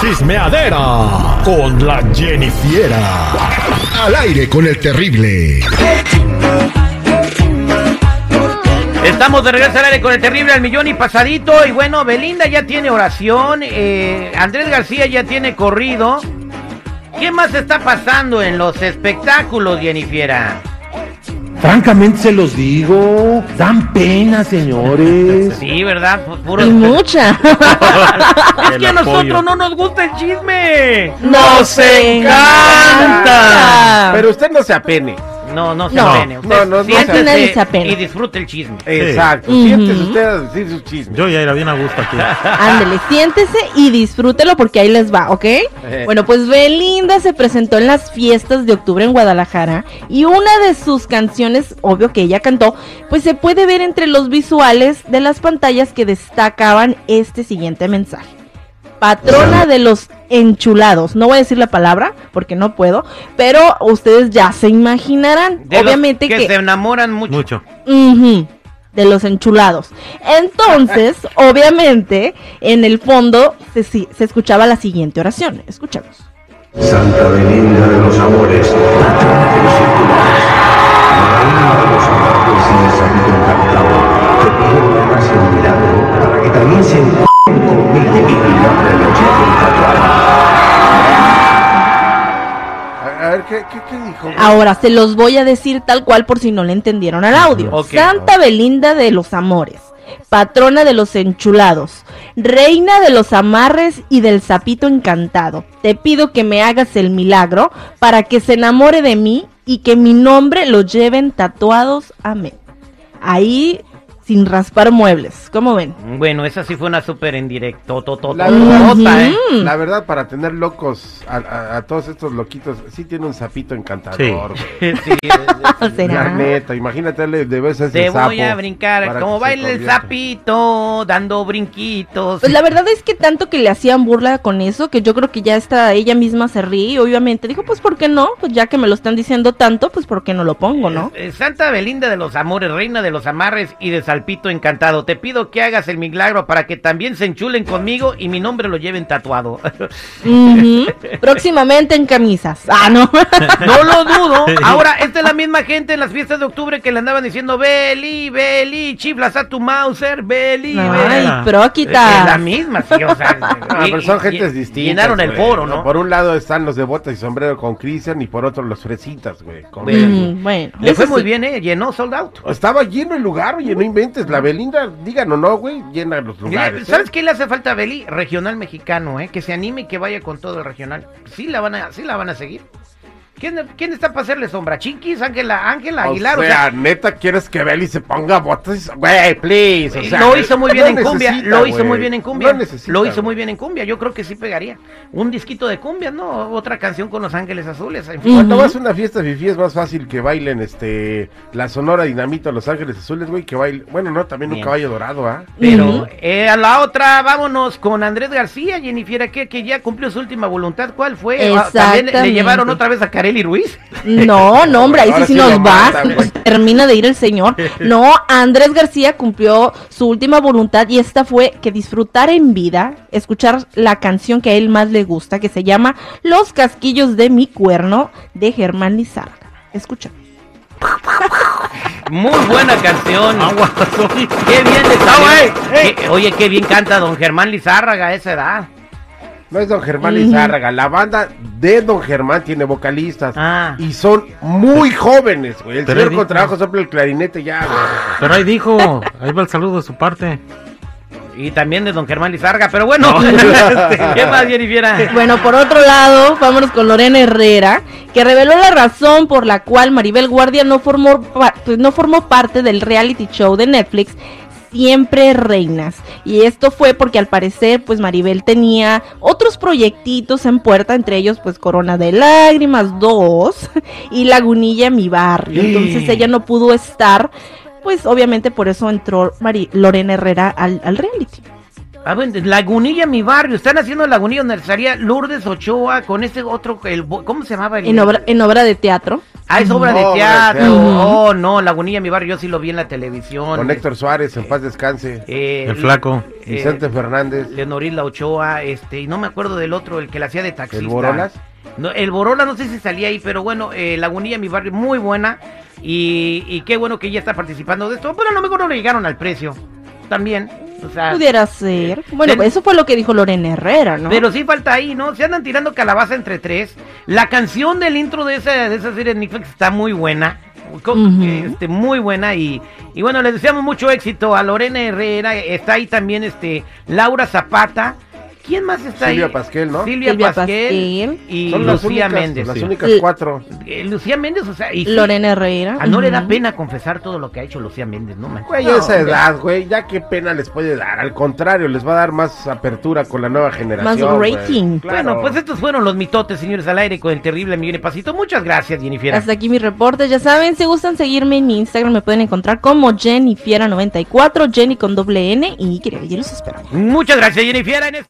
Chismeadera con la Jennifiera. Al aire con el terrible. Estamos de regreso al aire con el terrible al millón y pasadito. Y bueno, Belinda ya tiene oración. eh, Andrés García ya tiene corrido. ¿Qué más está pasando en los espectáculos, Jennifiera? Francamente se los digo, dan pena, señores. Sí, ¿verdad? Pu- Puro... Y mucha. Es que a nosotros no nos gusta el chisme. ¡Nos encanta! Pero usted no se apene. No, no se No, apene. Usted no, no, no siéntese apena. y disfrute el chisme. Exacto. Siéntese usted a decir su chisme. Yo ya era bien a gusto aquí. Ándele, siéntese y disfrútelo porque ahí les va, ¿ok? Bueno, pues Belinda se presentó en las fiestas de octubre en Guadalajara y una de sus canciones, obvio que ella cantó, pues se puede ver entre los visuales de las pantallas que destacaban este siguiente mensaje. Patrona de los enchulados. No voy a decir la palabra porque no puedo, pero ustedes ya se imaginarán. De los Obviamente que, que... se enamoran mucho. Mucho. De los enchulados. Entonces, obviamente, en el fondo se, si- se escuchaba la siguiente oración. Escuchamos. Santa Belinda de Ahora se los voy a decir tal cual por si no le entendieron al audio. Santa Belinda de los Amores, patrona de los enchulados, reina de los amarres y del sapito encantado. Te pido que me hagas el milagro para que se enamore de mí y que mi nombre lo lleven tatuados. Amén. Ahí sin raspar muebles. ¿Cómo ven? Bueno, esa sí fue una súper en directo. La verdad. ¿eh? La verdad, para tener locos a, a- a todos estos loquitos, sí tiene un sapito encantador. güey. Sí, La ¿Será? neta, imagínate, le debes a ese Te voy a brincar como baila el sapito, dando brinquitos. Pues la verdad es que tanto que le hacían burla con eso, que yo creo que ya está ella misma se ríe obviamente dijo, pues ¿por qué no? Pues ya que me lo están diciendo tanto, pues ¿por qué no lo pongo, no? Santa Belinda de los Amores, reina de los amarres y de Salpito encantado. Te pido que hagas el milagro para que también se enchulen conmigo y mi nombre lo lleven tatuado. Próximamente en camisas. Ah, no. no lo dudo. Ahora, esta es la misma gente en las fiestas de octubre que le andaban diciendo, Beli, Beli, chiflas a tu Mauser, Beli, Ay, Beli. pero Es la misma, sí, o sea. Ah, y- pero son y- gentes y- distintas. Llenaron el foro, ¿no? Por un lado están los de botas y sombrero con Cristian y por otro los fresitas, güey. con- Mm, bueno, Le fue muy sí. bien, ¿eh? Llenó sold out. Estaba lleno el lugar, oye, no inventes. La Belinda, digan o no, güey, llena los lugares. ¿Sabes ¿eh? qué le hace falta a Beli? Regional mexicano, ¿eh? Que se anime y que vaya con todo el regional. Sí la van a, sí la van a seguir. ¿Quién, quién está para hacerle sombra? ¿Chiquis? ¿Ángela Ángela Aguilar? O sea, neta, ¿quieres que Beli se ponga botas? Güey, please. o sea, lo hizo muy bien no en cumbia, necesita, lo hizo muy bien en cumbia, No necesita, lo hizo muy bien en cumbia, yo creo que sí pegaría. Un disquito de cumbia, ¿no? Otra canción con Los Ángeles Azules. en fin. Cuando vas a una fiesta fifi es más fácil que bailen este la Sonora Dinamita Los Ángeles Azules, güey, que bailen. Bueno, no, también un caballo dorado, ¿ah? Pero eh, a la otra, vámonos con Andrés García, Jennifer, que, que ya cumplió su última voluntad. ¿Cuál fue? Ah, También le- llevaron otra vez a Ruiz. No, no, hombre, ahí sí, sí nos va. güey. Termina de ir el señor. No, Andrés García cumplió su última voluntad y esta fue que disfrutar en vida, escuchar la canción que a él más le gusta, que se llama Los casquillos de mi cuerno, de Germán Lizárraga. Escucha. Muy buena canción. Agua. Qué bien le salió. Qué- Oye, qué bien canta don Germán Lizárraga a esa edad. No es Don Germán. Lizárraga, la banda de Don Germán tiene vocalistas Ah. y son muy jóvenes, güey. El Pero señor con trabajo sopla el clarinete ya, güey. Pero ahí dijo, ahí va el saludo de su parte. Y también de don Germán Lizárraga, pero bueno. ¿Qué más, Jennifer? Bueno, por otro lado, vámonos con Lorena Herrera, que reveló la razón por la cual Maribel Guardia no formó, pa- pues, no formó parte del reality show de Netflix Siempre Reinas. Y esto fue porque al parecer, pues Maribel tenía otros proyectitos en puerta, entre ellos, pues Corona de Lágrimas 2 y Lagunilla Mi Barrio. Entonces ella no pudo estar, pues obviamente por eso entró Mari- Lorena Herrera al, al reality. Ah, bueno, Lagunilla, mi barrio. Están haciendo Lagunilla donde estaría Lourdes Ochoa con este otro. El, ¿Cómo se llamaba? El, En obra, en obra de teatro. Ah, es obra de teatro. teatro. Oh, no, Lagunilla, mi barrio, yo sí lo vi en la televisión. Con Héctor Suárez, en paz descanse. Eh, El flaco. eh, Vicente Fernández. Leonoril La Ochoa, este, y no me acuerdo del otro, el que la hacía de taxista. ¿El Borolas? No, el Borola no sé si salía ahí, pero bueno, eh, Lagunilla, mi barrio, muy buena. Y, y qué bueno que ella está participando de esto. Pero a lo mejor no le llegaron al precio. También. O sea, Pudiera ser. Bueno, eso fue lo que dijo Lorena Herrera, ¿no? Pero sí falta ahí, ¿no? Se andan tirando calabaza entre tres. La canción del intro de esa, de esa serie de Netflix está muy buena. Este, muy buena y, y bueno, les deseamos mucho éxito a Lorena Herrera, está ahí también este Laura Zapata. ¿Quién más está Silvia ahí? Pasquel, ¿no? Silvia, Silvia Pasquel, Pasquel. y Son las Lucía únicas, Méndez. las sí. únicas cuatro. Eh, Lucía Méndez, o sea, y Lorena Herrera. ah, no le da pena confesar todo lo que ha hecho Lucía Méndez, ¿no? man? Güey, No, esa hombre. edad, güey, ya qué pena les puede dar. Al contrario, les va a dar más apertura con la nueva generación. Más rating. Claro. Bueno, pues estos fueron los mitotes, señores, al aire con el terrible y pasito. Muchas gracias, Jennifer. Hasta aquí mi reporte. Ya saben, si gustan seguirme en mi Instagram, me pueden encontrar como Jennifiera94, Jenny con doble N. Y que allí los espero. Muchas gracias, Jennifer. En esta-